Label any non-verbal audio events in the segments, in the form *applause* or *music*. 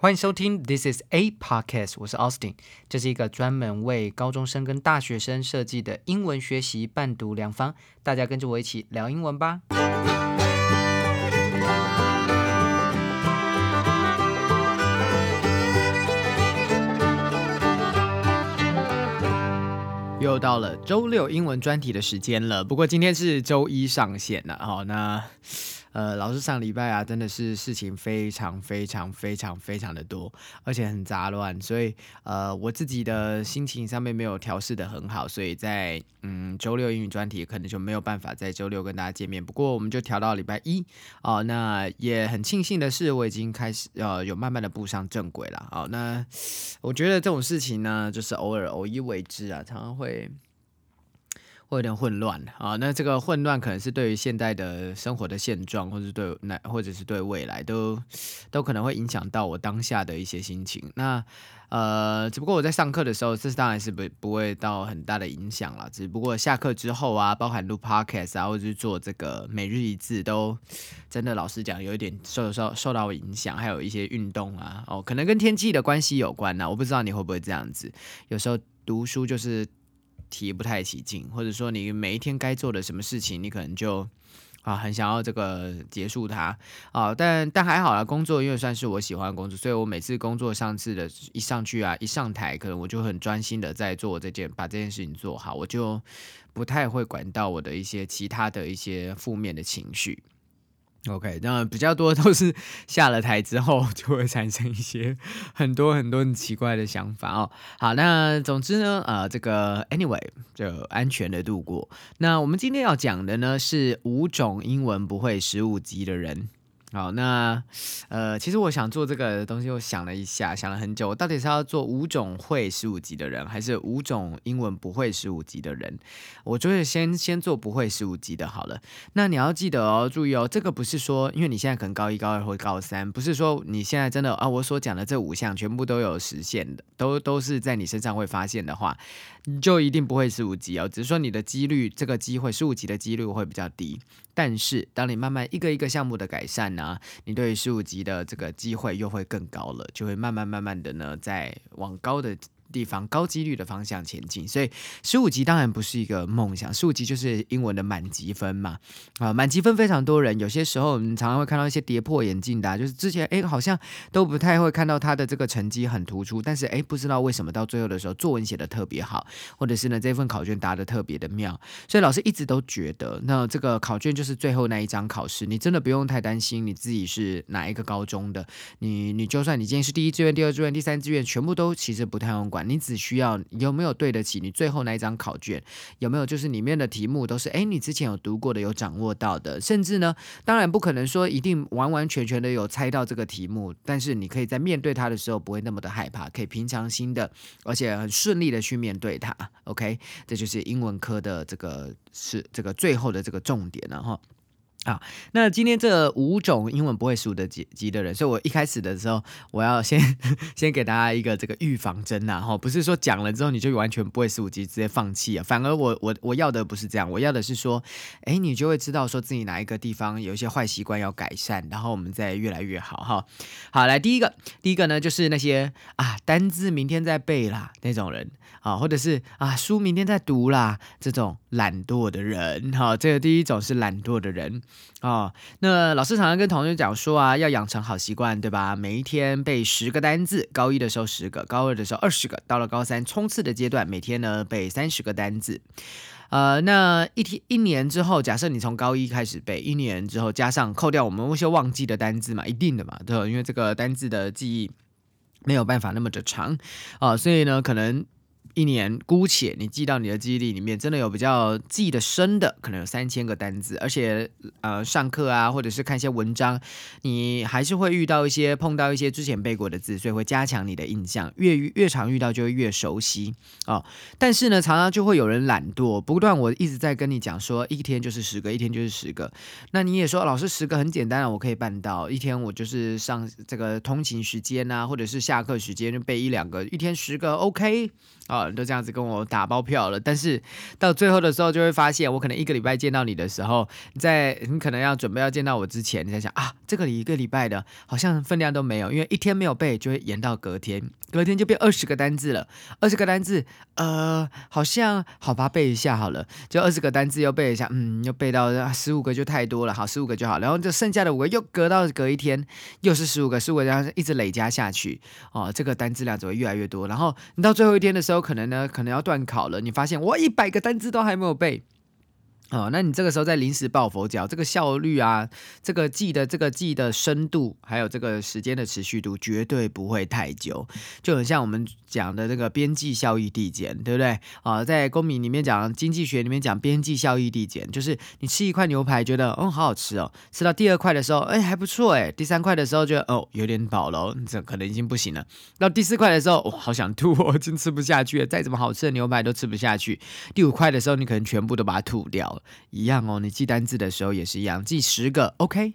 欢迎收听 This is a podcast，我是 Austin，这是一个专门为高中生跟大学生设计的英文学习伴读良方，大家跟着我一起聊英文吧。又到了周六英文专题的时间了，不过今天是周一上线了，好那。呃，老师上礼拜啊，真的是事情非常非常非常非常的多，而且很杂乱，所以呃，我自己的心情上面没有调试的很好，所以在嗯周六英语专题可能就没有办法在周六跟大家见面。不过我们就调到礼拜一哦，那也很庆幸的是，我已经开始呃有慢慢的步上正轨了哦。那我觉得这种事情呢，就是偶尔偶一为之啊，常常会。会有点混乱啊，那这个混乱可能是对于现在的生活的现状，或者对那或者是对未来都都可能会影响到我当下的一些心情。那呃，只不过我在上课的时候，这当然是不不会到很大的影响了。只不过下课之后啊，包含录 podcast 啊，或者是做这个每日一字，都真的老实讲，有一点受受受到影响。还有一些运动啊，哦，可能跟天气的关系有关呢。我不知道你会不会这样子，有时候读书就是。提不太起劲，或者说你每一天该做的什么事情，你可能就啊很想要这个结束它啊，但但还好啦，工作因为算是我喜欢的工作，所以我每次工作上次的一上去啊，一上台，可能我就很专心的在做这件，把这件事情做好，我就不太会管到我的一些其他的一些负面的情绪。OK，那比较多都是 *laughs* 下了台之后就会产生一些 *laughs* 很多很多很奇怪的想法哦。好，那总之呢，呃，这个 Anyway 就安全的度过。那我们今天要讲的呢是五种英文不会十五级的人。好，那呃，其实我想做这个东西，我想了一下，想了很久，我到底是要做五种会十五级的人，还是五种英文不会十五级的人？我就是先先做不会十五级的好了。那你要记得哦，注意哦，这个不是说，因为你现在可能高一、高二或高三，不是说你现在真的啊，我所讲的这五项全部都有实现的，都都是在你身上会发现的话，你就一定不会十五级哦。只是说你的几率，这个机会十五级的几率会比较低。但是，当你慢慢一个一个项目的改善呢，你对十五级的这个机会又会更高了，就会慢慢慢慢的呢，在往高的。地方高几率的方向前进，所以十五级当然不是一个梦想，十五级就是英文的满级分嘛。啊，满级分非常多人，有些时候我们常常会看到一些跌破眼镜的，就是之前哎好像都不太会看到他的这个成绩很突出，但是哎不知道为什么到最后的时候作文写的特别好，或者是呢这份考卷答的特别的妙，所以老师一直都觉得那这个考卷就是最后那一张考试，你真的不用太担心你自己是哪一个高中的，你你就算你今天是第一志愿、第二志愿、第三志愿，全部都其实不太用管。你只需要有没有对得起你最后那一张考卷，有没有就是里面的题目都是哎你之前有读过的有掌握到的，甚至呢当然不可能说一定完完全全的有猜到这个题目，但是你可以在面对它的时候不会那么的害怕，可以平常心的而且很顺利的去面对它。OK，这就是英文科的这个是这个最后的这个重点了哈。啊，那今天这五种英文不会数的级级的人，所以我一开始的时候，我要先先给大家一个这个预防针呐，哈，不是说讲了之后你就完全不会十五级直接放弃啊，反而我我我要的不是这样，我要的是说，哎，你就会知道说自己哪一个地方有一些坏习惯要改善，然后我们再越来越好哈。好，来第一个，第一个呢就是那些啊单字明天再背啦那种人啊，或者是啊书明天再读啦这种懒惰的人哈，这个第一种是懒惰的人。哦，那老师常常跟同学讲说啊，要养成好习惯，对吧？每一天背十个单字，高一的时候十个，高二的时候二十个，到了高三冲刺的阶段，每天呢背三十个单字。呃，那一天一年之后，假设你从高一开始背，一年之后加上扣掉我们那些忘记的单字嘛，一定的嘛，对？因为这个单字的记忆没有办法那么的长啊，所以呢，可能。一年姑且你记到你的记忆力里面，真的有比较记得深的，可能有三千个单字，而且呃上课啊，或者是看一些文章，你还是会遇到一些碰到一些之前背过的字，所以会加强你的印象，越越常遇到就会越熟悉哦。但是呢，常常就会有人懒惰，不断我一直在跟你讲说，一天就是十个，一天就是十个。那你也说老师十个很简单啊，我可以办到，一天我就是上这个通勤时间啊，或者是下课时间就背一两个，一天十个 OK 啊。都这样子跟我打包票了，但是到最后的时候就会发现，我可能一个礼拜见到你的时候，在你可能要准备要见到我之前，你在想啊，这个一个礼拜的好像分量都没有，因为一天没有背就会延到隔天，隔天就变二十个单字了，二十个单字，呃，好像好吧，背一下好了，就二十个单字又背一下，嗯，又背到十五个就太多了，好，十五个就好，然后就剩下的五个又隔到隔一天又是十五个，十五个这样一直累加下去，哦，这个单字量只会越来越多，然后你到最后一天的时候，可能呢，可能要断考了，你发现我一百个单词都还没有背。哦，那你这个时候在临时抱佛脚，这个效率啊，这个记的这个记的深度，还有这个时间的持续度，绝对不会太久。就很像我们讲的这个边际效益递减，对不对？啊，在公民里面讲经济学里面讲边际效益递减，就是你吃一块牛排，觉得哦好好吃哦，吃到第二块的时候，哎还不错哎，第三块的时候觉得哦有点饱了，这可能已经不行了。到第四块的时候，我好想吐，我真吃不下去了，再怎么好吃的牛排都吃不下去。第五块的时候，你可能全部都把它吐掉。一样哦，你记单字的时候也是一样，记十个，OK。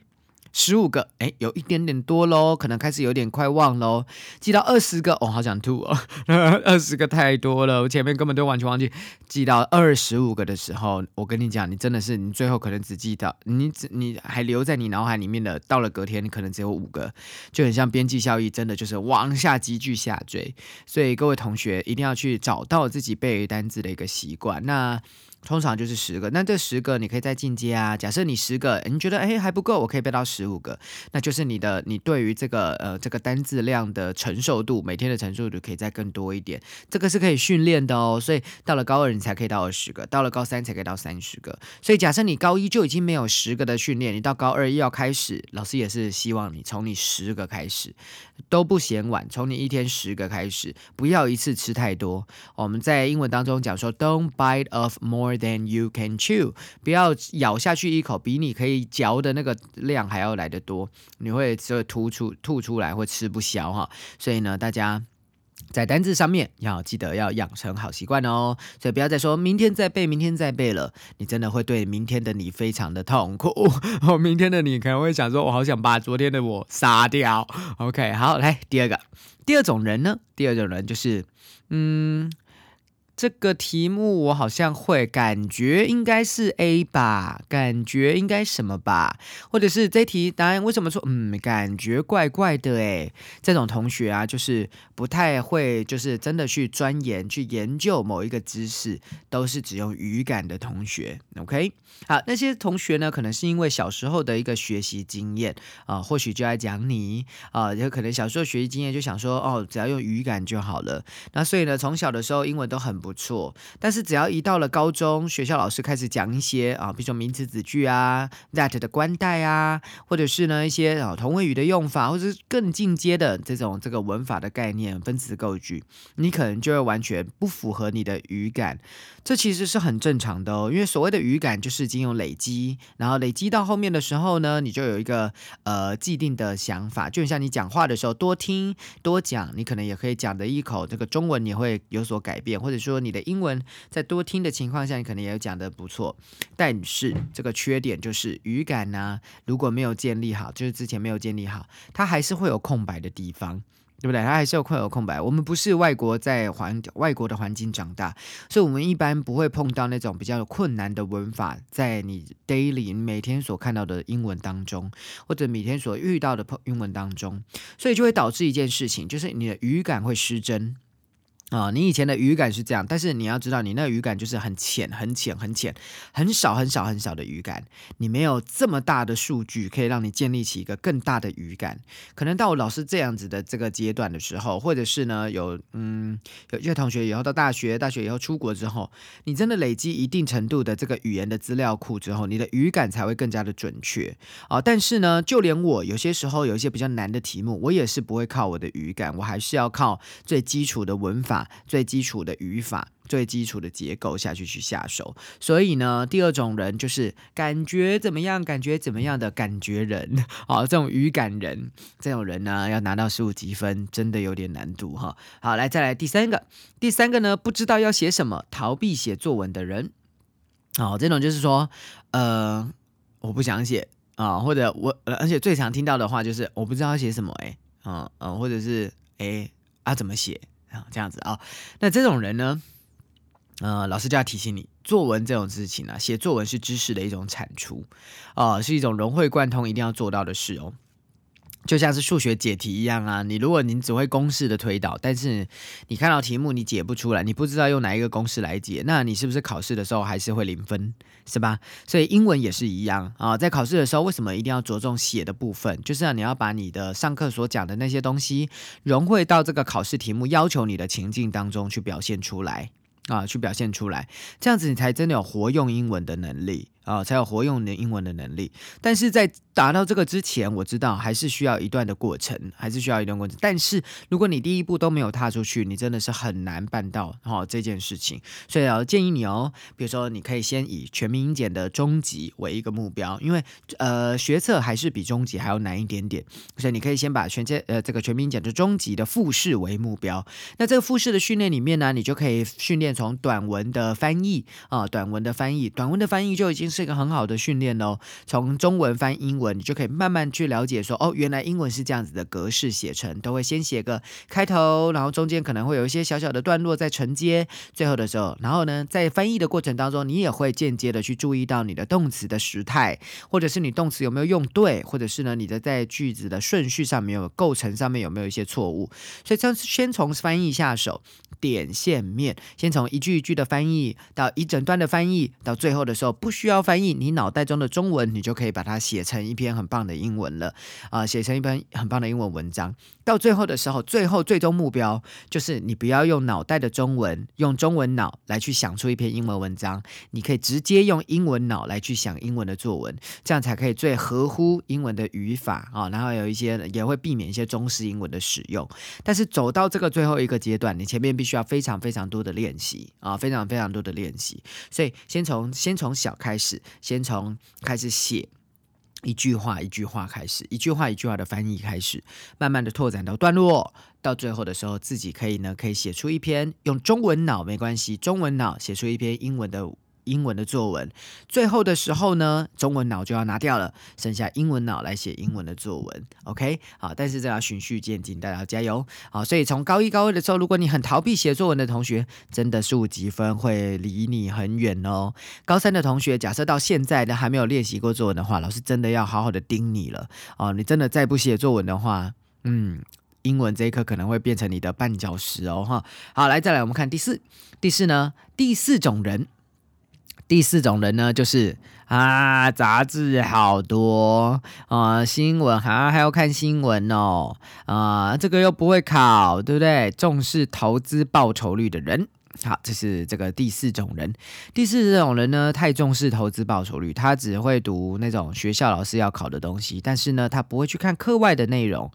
十五个，哎，有一点点多喽，可能开始有点快忘喽。记到二十个，哦，好想吐哦，*laughs* 二十个太多了，我前面根本都完全忘记。记到二十五个的时候，我跟你讲，你真的是，你最后可能只记到，你只你还留在你脑海里面的，到了隔天，你可能只有五个，就很像边际效益，真的就是往下急剧下坠。所以各位同学一定要去找到自己背单字的一个习惯。那通常就是十个，那这十个你可以再进阶啊。假设你十个，你觉得哎还不够，我可以背到十五个，那就是你的你对于这个呃这个单字量的承受度，每天的承受度可以再更多一点。这个是可以训练的哦。所以到了高二你才可以到二十个，到了高三才可以到三十个。所以假设你高一就已经没有十个的训练，你到高二又要开始，老师也是希望你从你十个开始都不嫌晚，从你一天十个开始，不要一次吃太多。我们在英文当中讲说，Don't bite off more。Than you can chew，不要咬下去一口，比你可以嚼的那个量还要来得多，你会就会吐出吐出来，会吃不消哈。所以呢，大家在单字上面要记得要养成好习惯哦。所以不要再说明天再背，明天再背了，你真的会对明天的你非常的痛苦。*laughs* 哦，明天的你可能会想说，我好想把昨天的我杀掉。OK，好，来第二个，第二种人呢？第二种人就是，嗯。这个题目我好像会，感觉应该是 A 吧，感觉应该什么吧，或者是这题答案为什么说嗯，感觉怪怪的诶，这种同学啊，就是不太会，就是真的去钻研、去研究某一个知识，都是只用语感的同学。OK，好，那些同学呢，可能是因为小时候的一个学习经验啊，或许就在讲你啊，有可能小时候学习经验就想说哦，只要用语感就好了。那所以呢，从小的时候英文都很。不错，但是只要一到了高中，学校老师开始讲一些啊，比如说名词子句啊，that 的关代啊，或者是呢一些啊同位语的用法，或者是更进阶的这种这个文法的概念、分词构句，你可能就会完全不符合你的语感。这其实是很正常的哦，因为所谓的语感就是经由累积，然后累积到后面的时候呢，你就有一个呃既定的想法，就像你讲话的时候多听多讲，你可能也可以讲的一口这个中文你会有所改变，或者说说你的英文在多听的情况下，你可能也有讲的不错。但是这个缺点就是语感呢，如果没有建立好，就是之前没有建立好，它还是会有空白的地方。对不对？它还是有空有空白。我们不是外国在环外国的环境长大，所以我们一般不会碰到那种比较困难的文法，在你 daily 每天所看到的英文当中，或者每天所遇到的英文当中，所以就会导致一件事情，就是你的语感会失真。啊，你以前的语感是这样，但是你要知道，你那语感就是很浅、很浅、很浅、很少、很少、很少的语感。你没有这么大的数据可以让你建立起一个更大的语感。可能到我老师这样子的这个阶段的时候，或者是呢，有嗯，有些同学以后到大学，大学以后出国之后，你真的累积一定程度的这个语言的资料库之后，你的语感才会更加的准确啊。但是呢，就连我有些时候有一些比较难的题目，我也是不会靠我的语感，我还是要靠最基础的文法。最基础的语法、最基础的结构下去去下手，所以呢，第二种人就是感觉怎么样、感觉怎么样的感觉人，好，*laughs* 这种语感人，这种人呢，要拿到十五积分，真的有点难度哈。好，来再来第三个，第三个呢，不知道要写什么，逃避写作文的人，哦，这种就是说，呃，我不想写啊，或者我，而且最常听到的话就是我不知道写什么，哎，嗯嗯，或者是哎啊怎么写？啊，这样子啊。那这种人呢，呃，老师就要提醒你，作文这种事情呢，写作文是知识的一种产出，啊，是一种融会贯通一定要做到的事哦。就像是数学解题一样啊，你如果你只会公式的推导，但是你看到题目你解不出来，你不知道用哪一个公式来解，那你是不是考试的时候还是会零分，是吧？所以英文也是一样啊，在考试的时候为什么一定要着重写的部分？就是让你要把你的上课所讲的那些东西融汇到这个考试题目要求你的情境当中去表现出来啊，去表现出来，这样子你才真的有活用英文的能力。啊，才有活用的英文的能力。但是在达到这个之前，我知道还是需要一段的过程，还是需要一段过程。但是如果你第一步都没有踏出去，你真的是很难办到哈这件事情。所以要建议你哦，比如说你可以先以全民英检的中级为一个目标，因为呃学测还是比中级还要难一点点，所以你可以先把全阶呃这个全民英检的中级的复试为目标。那这个复试的训练里面呢，你就可以训练从短文的翻译啊，短文的翻译，短文的翻译就已经。是一个很好的训练哦。从中文翻英文，你就可以慢慢去了解说，哦，原来英文是这样子的格式写成，都会先写个开头，然后中间可能会有一些小小的段落在承接，最后的时候，然后呢，在翻译的过程当中，你也会间接的去注意到你的动词的时态，或者是你动词有没有用对，或者是呢，你的在句子的顺序上面有构成上面有没有一些错误。所以，先先从翻译下手，点线面，先从一句一句的翻译到一整段的翻译，到最后的时候不需要。翻译你脑袋中的中文，你就可以把它写成一篇很棒的英文了啊！写成一篇很棒的英文文章。到最后的时候，最后最终目标就是你不要用脑袋的中文，用中文脑来去想出一篇英文文章，你可以直接用英文脑来去想英文的作文，这样才可以最合乎英文的语法啊。然后有一些也会避免一些中式英文的使用。但是走到这个最后一个阶段，你前面必须要非常非常多的练习啊，非常非常多的练习。所以先从先从小开始。先从开始写一句话一句话开始，一句话一句话的翻译开始，慢慢的拓展到段落，到最后的时候，自己可以呢，可以写出一篇用中文脑没关系，中文脑写出一篇英文的。英文的作文，最后的时候呢，中文脑就要拿掉了，剩下英文脑来写英文的作文。OK，好，但是这要循序渐进，大家加油。好，所以从高一高二的时候，如果你很逃避写作文的同学，真的十五积分会离你很远哦。高三的同学，假设到现在都还没有练习过作文的话，老师真的要好好的盯你了。哦，你真的再不写作文的话，嗯，英文这一课可能会变成你的绊脚石哦。哈，好，来再来，我们看第四，第四呢，第四种人。第四种人呢，就是啊，杂志好多啊，新闻还还要看新闻哦，啊，这个又不会考，对不对？重视投资报酬率的人，好，这是这个第四种人。第四种人呢，太重视投资报酬率，他只会读那种学校老师要考的东西，但是呢，他不会去看课外的内容。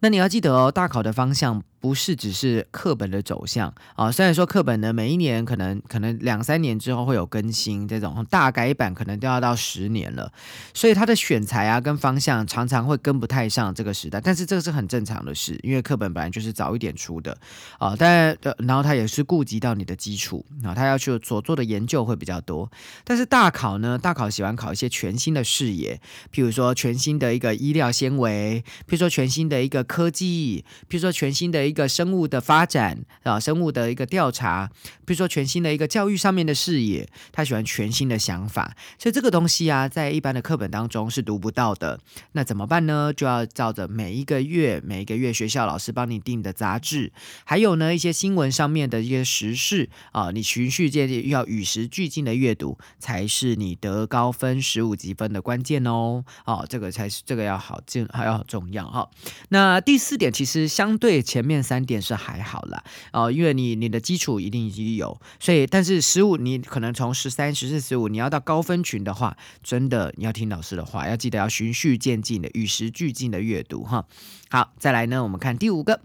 那你要记得哦，大考的方向。不是只是课本的走向。啊，虽然说课本呢每一年可能可能两三年之后会有更新，这种大改版可能都要到十年了，所以它的选材啊跟方向常常会跟不太上这个时代，但是这个是很正常的事，因为课本本来就是早一点出的。啊，但然后它也是顾及到你的基础啊，他要去所做的研究会比较多，但是大考呢，大考喜欢考一些全新的视野，譬如说全新的一个医疗纤维，譬如说全新的一个科技，譬如说全新的一个生物的发展啊，生物的一个调查，比如说全新的一个教育上面的视野，他喜欢全新的想法，所以这个东西啊，在一般的课本当中是读不到的。那怎么办呢？就要照着每一个月、每一个月学校老师帮你订的杂志，还有呢一些新闻上面的一些时事啊，你循序渐进，要与时俱进的阅读，才是你得高分十五级分的关键哦。哦，这个才是这个要好，这还要重要哈。那第四点其实相对前面。三点是还好啦，哦，因为你你的基础一定已经有，所以但是十五你可能从十三、十四、十五，你要到高分群的话，真的你要听老师的话，要记得要循序渐进的、与时俱进的阅读哈。好，再来呢，我们看第五个，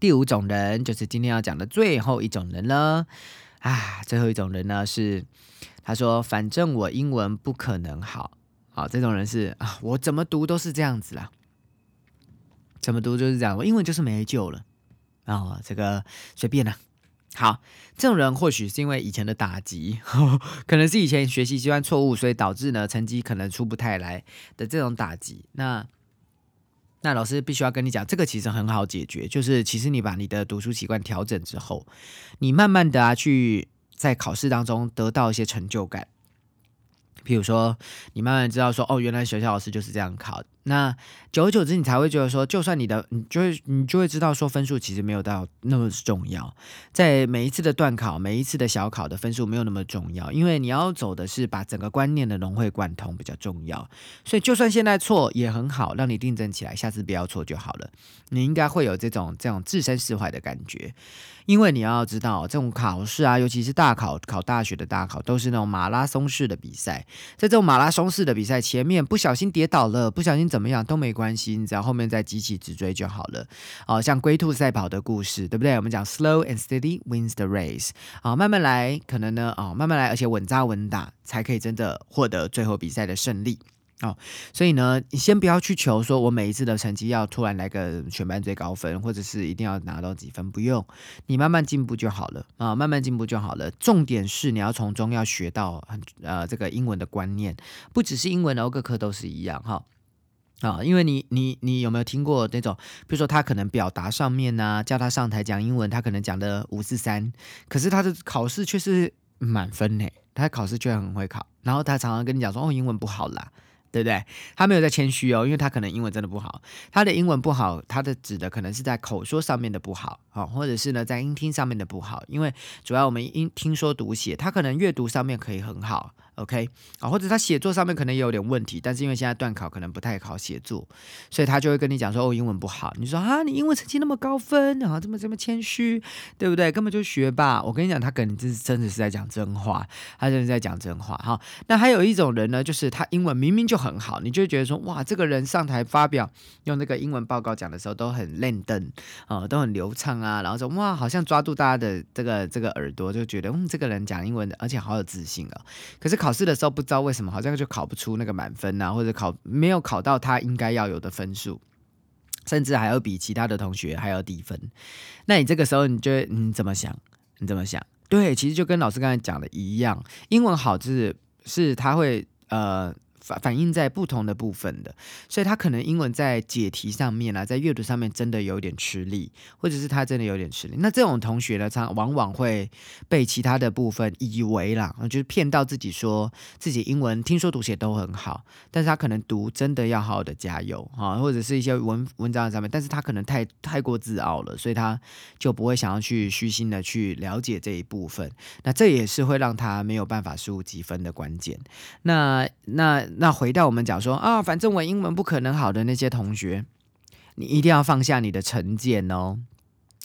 第五种人就是今天要讲的最后一种人了。啊，最后一种人呢是他说，反正我英文不可能好，好，这种人是啊，我怎么读都是这样子啦，怎么读就是这样，我英文就是没救了。啊，这个随便啦。好，这种人或许是因为以前的打击，*laughs* 可能是以前学习习惯错误，所以导致呢成绩可能出不太来的这种打击。那那老师必须要跟你讲，这个其实很好解决，就是其实你把你的读书习惯调整之后，你慢慢的啊去在考试当中得到一些成就感。譬如说，你慢慢知道说，哦，原来学校老师就是这样考。那久而久之，你才会觉得说，就算你的，你就会你就会知道说，分数其实没有到那么重要。在每一次的段考，每一次的小考的分数没有那么重要，因为你要走的是把整个观念的融会贯通比较重要。所以，就算现在错也很好，让你定正起来，下次不要错就好了。你应该会有这种这种置身事外的感觉。因为你要知道，这种考试啊，尤其是大考、考大学的大考，都是那种马拉松式的比赛。在这种马拉松式的比赛，前面不小心跌倒了，不小心怎怎么样都没关系，你只要后面再急起直追就好了。哦，像龟兔赛跑的故事，对不对？我们讲 slow and steady wins the race。啊，慢慢来，可能呢，啊，慢慢来，而且稳扎稳打，才可以真的获得最后比赛的胜利。哦，所以呢，你先不要去求说，我每一次的成绩要突然来个全班最高分，或者是一定要拿到几分，不用，你慢慢进步就好了啊，慢慢进步就好了。重点是你要从中要学到很呃这个英文的观念，不只是英文的，各科都是一样哈啊，因为你你你有没有听过那种，比如说他可能表达上面呢，叫他上台讲英文，他可能讲的五四三，可是他的考试却是满分呢，他考试却很会考，然后他常常跟你讲说，哦，英文不好啦。对不对？他没有在谦虚哦，因为他可能英文真的不好。他的英文不好，他的指的可能是在口说上面的不好啊，或者是呢在音听上面的不好。因为主要我们音听说读写，他可能阅读上面可以很好。OK 啊，或者他写作上面可能也有点问题，但是因为现在段考可能不太考写作，所以他就会跟你讲说哦，英文不好。你说啊，你英文成绩那么高分然啊，这么这么谦虚，对不对？根本就学霸。我跟你讲，他可能真真的是在讲真话，他真的在讲真话哈。那还有一种人呢，就是他英文明明就很好，你就觉得说哇，这个人上台发表用那个英文报告讲的时候都很练登啊，都很流畅啊，然后说哇，好像抓住大家的这个这个耳朵，就觉得嗯，这个人讲英文的，而且好有自信啊。可是考。考试的时候不知道为什么好像就考不出那个满分啊，或者考没有考到他应该要有的分数，甚至还要比其他的同学还要低分。那你这个时候你就会你怎么想？你怎么想？对，其实就跟老师刚才讲的一样，英文好就是是他会呃。反映在不同的部分的，所以他可能英文在解题上面啊，在阅读上面真的有点吃力，或者是他真的有点吃力。那这种同学呢，常往往会被其他的部分以为啦，就是骗到自己说自己英文听说读写都很好，但是他可能读真的要好好的加油啊，或者是一些文文章上面，但是他可能太太过自傲了，所以他就不会想要去虚心的去了解这一部分。那这也是会让他没有办法输入积分的关键。那那。那回到我们讲说啊，反正我英文不可能好的那些同学，你一定要放下你的成见哦。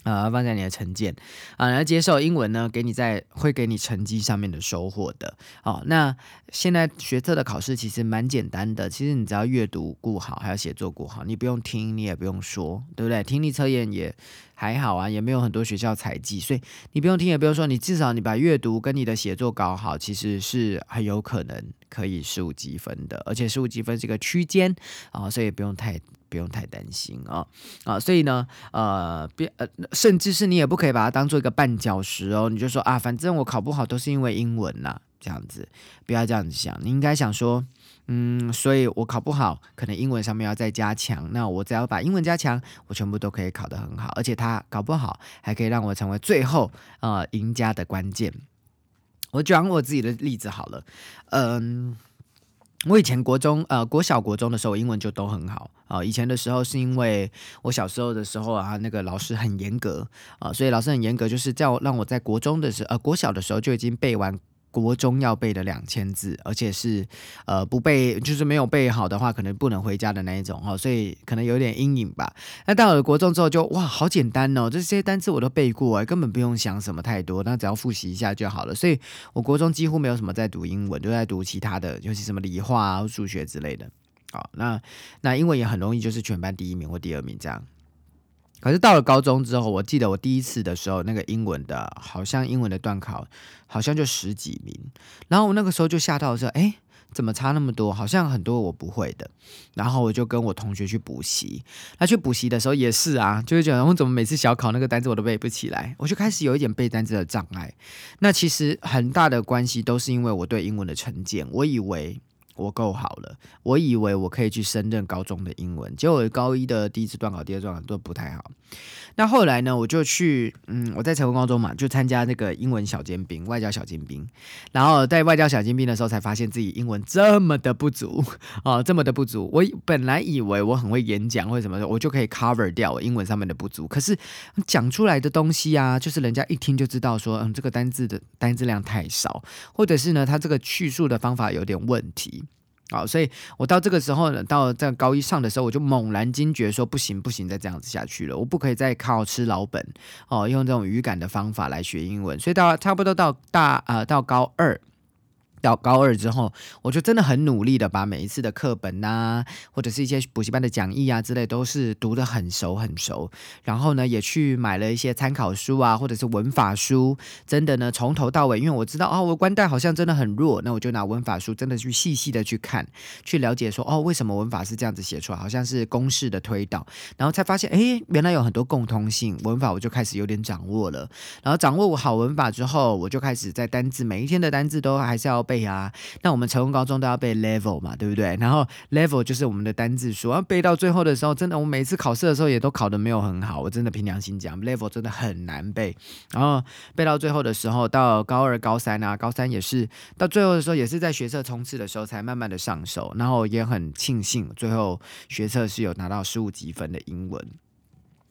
啊，放在你的成见啊，来接受英文呢，给你在会给你成绩上面的收获的。哦，那现在学测的考试其实蛮简单的，其实你只要阅读顾好，还有写作顾好，你不用听，你也不用说，对不对？听力测验也还好啊，也没有很多学校采集，所以你不用听，也不用说，你至少你把阅读跟你的写作搞好，其实是很有可能可以十五积分的，而且十五积分是个区间啊，所以不用太。不用太担心啊啊，所以呢，呃，别呃，甚至是你也不可以把它当做一个绊脚石哦。你就说啊，反正我考不好都是因为英文呐，这样子，不要这样子想。你应该想说，嗯，所以我考不好，可能英文上面要再加强。那我只要把英文加强，我全部都可以考得很好，而且他搞不好还可以让我成为最后呃赢家的关键。我讲我自己的例子好了，嗯。我以前国中呃国小国中的时候，英文就都很好啊。以前的时候是因为我小时候的时候啊，那个老师很严格啊，所以老师很严格，就是叫让我在国中的时呃国小的时候就已经背完。国中要背的两千字，而且是呃不背，就是没有背好的话，可能不能回家的那一种哈，所以可能有点阴影吧。那到了国中之后，就哇，好简单哦，这些单词我都背过哎，根本不用想什么太多，那只要复习一下就好了。所以我国中几乎没有什么在读英文，都在读其他的，尤其什么理化啊、数学之类的。好，那那英文也很容易就是全班第一名或第二名这样。可是到了高中之后，我记得我第一次的时候，那个英文的，好像英文的段考，好像就十几名。然后我那个时候就吓到说：“哎，怎么差那么多？好像很多我不会的。”然后我就跟我同学去补习。那去补习的时候也是啊，就会觉得我怎么每次小考那个单词我都背不起来，我就开始有一点背单词的障碍。那其实很大的关系都是因为我对英文的成见，我以为。我够好了，我以为我可以去升任高中的英文，结果高一的第一次段考、第二段考都不太好。那后来呢，我就去，嗯，我在成功高中嘛，就参加那个英文小尖兵、外交小尖兵。然后在外交小尖兵的时候，才发现自己英文这么的不足哦，这么的不足。我本来以为我很会演讲或者什么的，我就可以 cover 掉我英文上面的不足。可是讲出来的东西啊，就是人家一听就知道说，嗯，这个单字的单字量太少，或者是呢，他这个叙述的方法有点问题。好，所以我到这个时候呢，到在高一上的时候，我就猛然惊觉说，不行不行，再这样子下去了，我不可以再靠吃老本哦，用这种语感的方法来学英文。所以到差不多到大呃到高二。到高二之后，我就真的很努力的把每一次的课本呐，或者是一些补习班的讲义啊之类，都是读得很熟很熟。然后呢，也去买了一些参考书啊，或者是文法书。真的呢，从头到尾，因为我知道哦，我关代好像真的很弱，那我就拿文法书真的去细细的去看，去了解说哦，为什么文法是这样子写出来，好像是公式的推导。然后才发现，哎，原来有很多共通性，文法我就开始有点掌握了。然后掌握好文法之后，我就开始在单字每一天的单字都还是要背。背啊，那我们成功高中都要背 level 嘛，对不对？然后 level 就是我们的单字数，然后背到最后的时候，真的，我每次考试的时候也都考的没有很好，我真的凭良心讲，level 真的很难背。然后背到最后的时候，到高二、高三啊，高三也是到最后的时候，也是在学测冲刺的时候才慢慢的上手，然后也很庆幸，最后学测是有拿到十五积分的英文。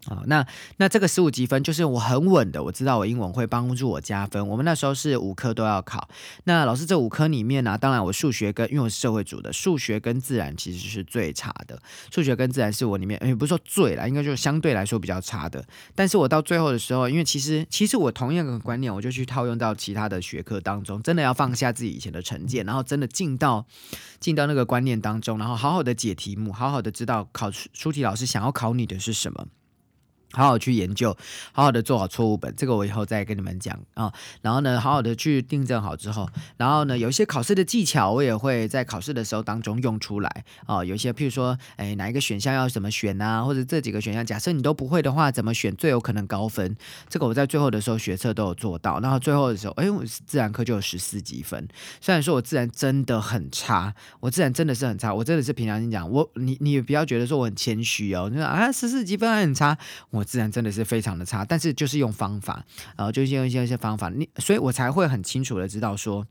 啊，那那这个十五积分就是我很稳的，我知道我英文会帮助我加分。我们那时候是五科都要考，那老师这五科里面呢，当然我数学跟因为我是社会组的，数学跟自然其实是最差的。数学跟自然是我里面，哎，不是说最啦，应该就是相对来说比较差的。但是我到最后的时候，因为其实其实我同样的观念，我就去套用到其他的学科当中，真的要放下自己以前的成见，然后真的进到进到那个观念当中，然后好好的解题目，好好的知道考出题老师想要考你的是什么。好好去研究，好好的做好错误本，这个我以后再跟你们讲啊。然后呢，好好的去订正好之后，然后呢，有一些考试的技巧，我也会在考试的时候当中用出来啊。有一些譬如说，哎，哪一个选项要怎么选啊？或者这几个选项，假设你都不会的话，怎么选最有可能高分？这个我在最后的时候学测都有做到。然后最后的时候，哎，我自然科就有十四级分。虽然说我自然真的很差，我自然真的是很差，我真的是凭良心讲，我你你不要觉得说我很谦虚哦，你说啊十四级分还很差，我。自然真的是非常的差，但是就是用方法，然后就是用一些一些方法，你所以我才会很清楚的知道说，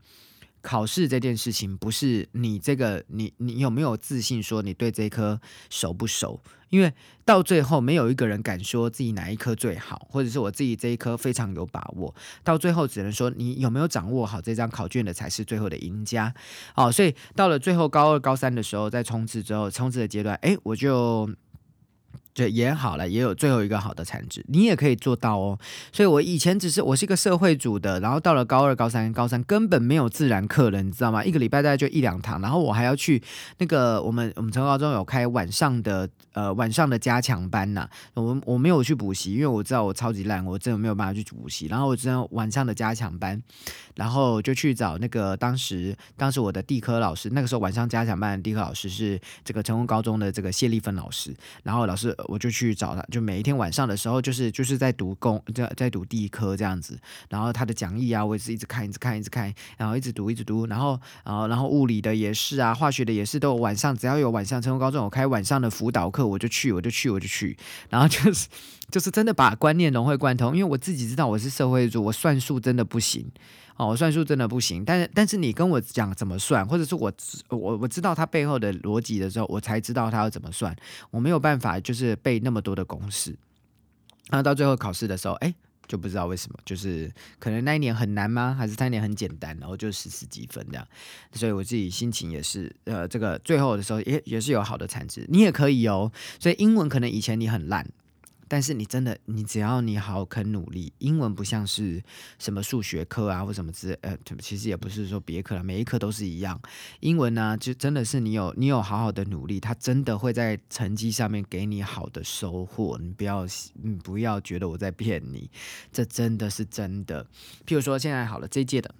考试这件事情不是你这个你你有没有自信说你对这一科熟不熟，因为到最后没有一个人敢说自己哪一科最好，或者是我自己这一科非常有把握，到最后只能说你有没有掌握好这张考卷的才是最后的赢家。哦，所以到了最后高二高三的时候，在冲刺之后冲刺的阶段，哎，我就。就也好了，也有最后一个好的产值，你也可以做到哦。所以我以前只是我是一个社会组的，然后到了高二、高三、高三根本没有自然课了，你知道吗？一个礼拜大概就一两堂，然后我还要去那个我们我们成高中有开晚上的呃晚上的加强班呐。我我没有去补习，因为我知道我超级烂，我真的没有办法去补习。然后我只能晚上的加强班，然后就去找那个当时当时我的地科老师，那个时候晚上加强班的地科老师是这个成功高中的这个谢丽芬老师，然后老师。我就去找他，就每一天晚上的时候，就是就是在读公在在读第一科这样子，然后他的讲义啊，我也是一直看，一直看，一直看，然后一直读，一直读，然后然后然后物理的也是啊，化学的也是，都有晚上只要有晚上，成功高中有开晚上的辅导课，我就去，我就去，我就去，然后就是就是真的把观念融会贯通，因为我自己知道我是社会主，我算数真的不行。哦，我算数真的不行，但是但是你跟我讲怎么算，或者是我我我知道它背后的逻辑的时候，我才知道它要怎么算。我没有办法就是背那么多的公式，然后到最后考试的时候，哎，就不知道为什么，就是可能那一年很难吗？还是那一年很简单，然后就十十几分这样。所以我自己心情也是，呃，这个最后的时候也也是有好的产值，你也可以哦。所以英文可能以前你很烂。但是你真的，你只要你好肯努力，英文不像是什么数学课啊或什么之呃，其实也不是说别课了，每一科都是一样。英文呢，就真的是你有你有好好的努力，它真的会在成绩上面给你好的收获。你不要你不要觉得我在骗你，这真的是真的。譬如说现在好了，这届的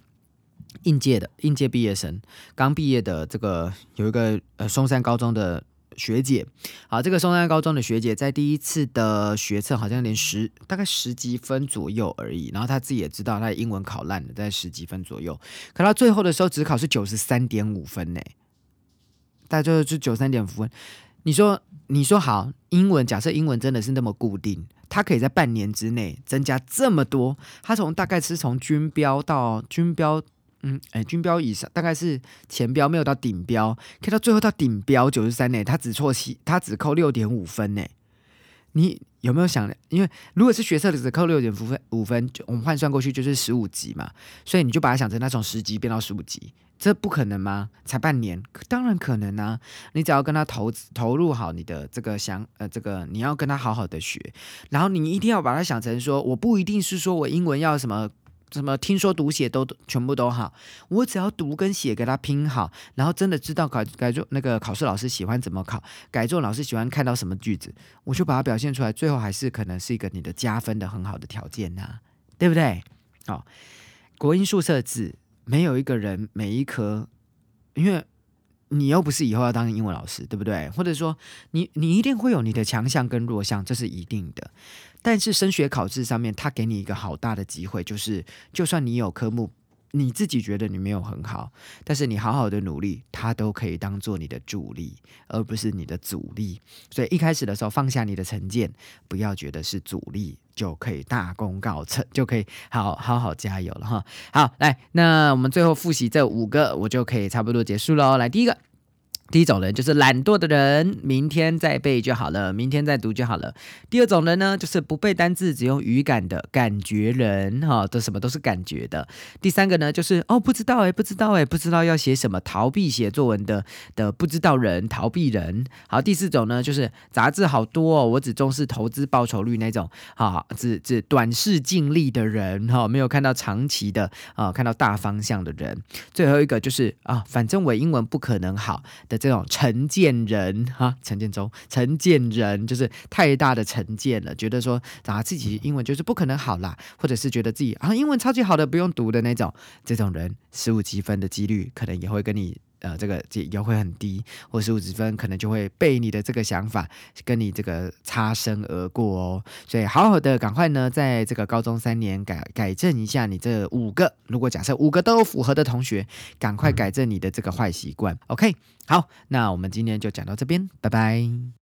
应届的应届毕业生刚毕业的这个有一个呃松山高中的。学姐，好，这个松山高中的学姐在第一次的学测好像连十大概十几分左右而已，然后她自己也知道她的英文考烂了，在十几分左右，可她最后的时候只考是九十三点五分呢。大概就九三点五分。你说，你说好，英文假设英文真的是那么固定，它可以在半年之内增加这么多，它从大概是从军标到军标，嗯，哎，军标以上大概是前标没有到顶标，可以到最后到顶标九十三呢，他只错七，他只扣六点五分呢。你有没有想？因为如果是学测的只扣六点五分，五分我们换算过去就是十五级嘛，所以你就把它想成他从十级变到十五级，这不可能吗？才半年，当然可能啊！你只要跟他投投入好你的这个想呃这个，你要跟他好好的学，然后你一定要把它想成说，我不一定是说我英文要什么。什么听说读写都全部都好，我只要读跟写给他拼好，然后真的知道改改作那个考试老师喜欢怎么考，改作老师喜欢看到什么句子，我就把它表现出来，最后还是可能是一个你的加分的很好的条件呐，对不对？好，国音数设置没有一个人每一科，因为你又不是以后要当英文老师，对不对？或者说你你一定会有你的强项跟弱项，这是一定的。但是升学考试上面，他给你一个好大的机会，就是就算你有科目，你自己觉得你没有很好，但是你好好的努力，它都可以当做你的助力，而不是你的阻力。所以一开始的时候放下你的成见，不要觉得是阻力，就可以大功告成，*laughs* 就可以好好好加油了哈。好，来，那我们最后复习这五个，我就可以差不多结束喽。来，第一个。第一种人就是懒惰的人，明天再背就好了，明天再读就好了。第二种人呢，就是不背单字，只用语感的感觉人，哈，都什么都是感觉的。第三个呢，就是哦，不知道哎，不知道哎，不知道要写什么，逃避写作文的的不知道人，逃避人。好，第四种呢，就是杂志好多哦，我只重视投资报酬率那种，哈，只只短视尽力的人，哈，没有看到长期的啊，看到大方向的人。最后一个就是啊，反正我英文不可能好的。这种成见人哈，成见中，成见人就是太大的成见了，觉得说啊自己英文就是不可能好啦，或者是觉得自己啊英文超级好的不用读的那种，这种人十五积分的几率可能也会跟你。呃，这个也会很低，或十五十分可能就会被你的这个想法跟你这个擦身而过哦。所以好好的赶快呢，在这个高中三年改改正一下你这五个，如果假设五个都符合的同学，赶快改正你的这个坏习惯。OK，好，那我们今天就讲到这边，拜拜。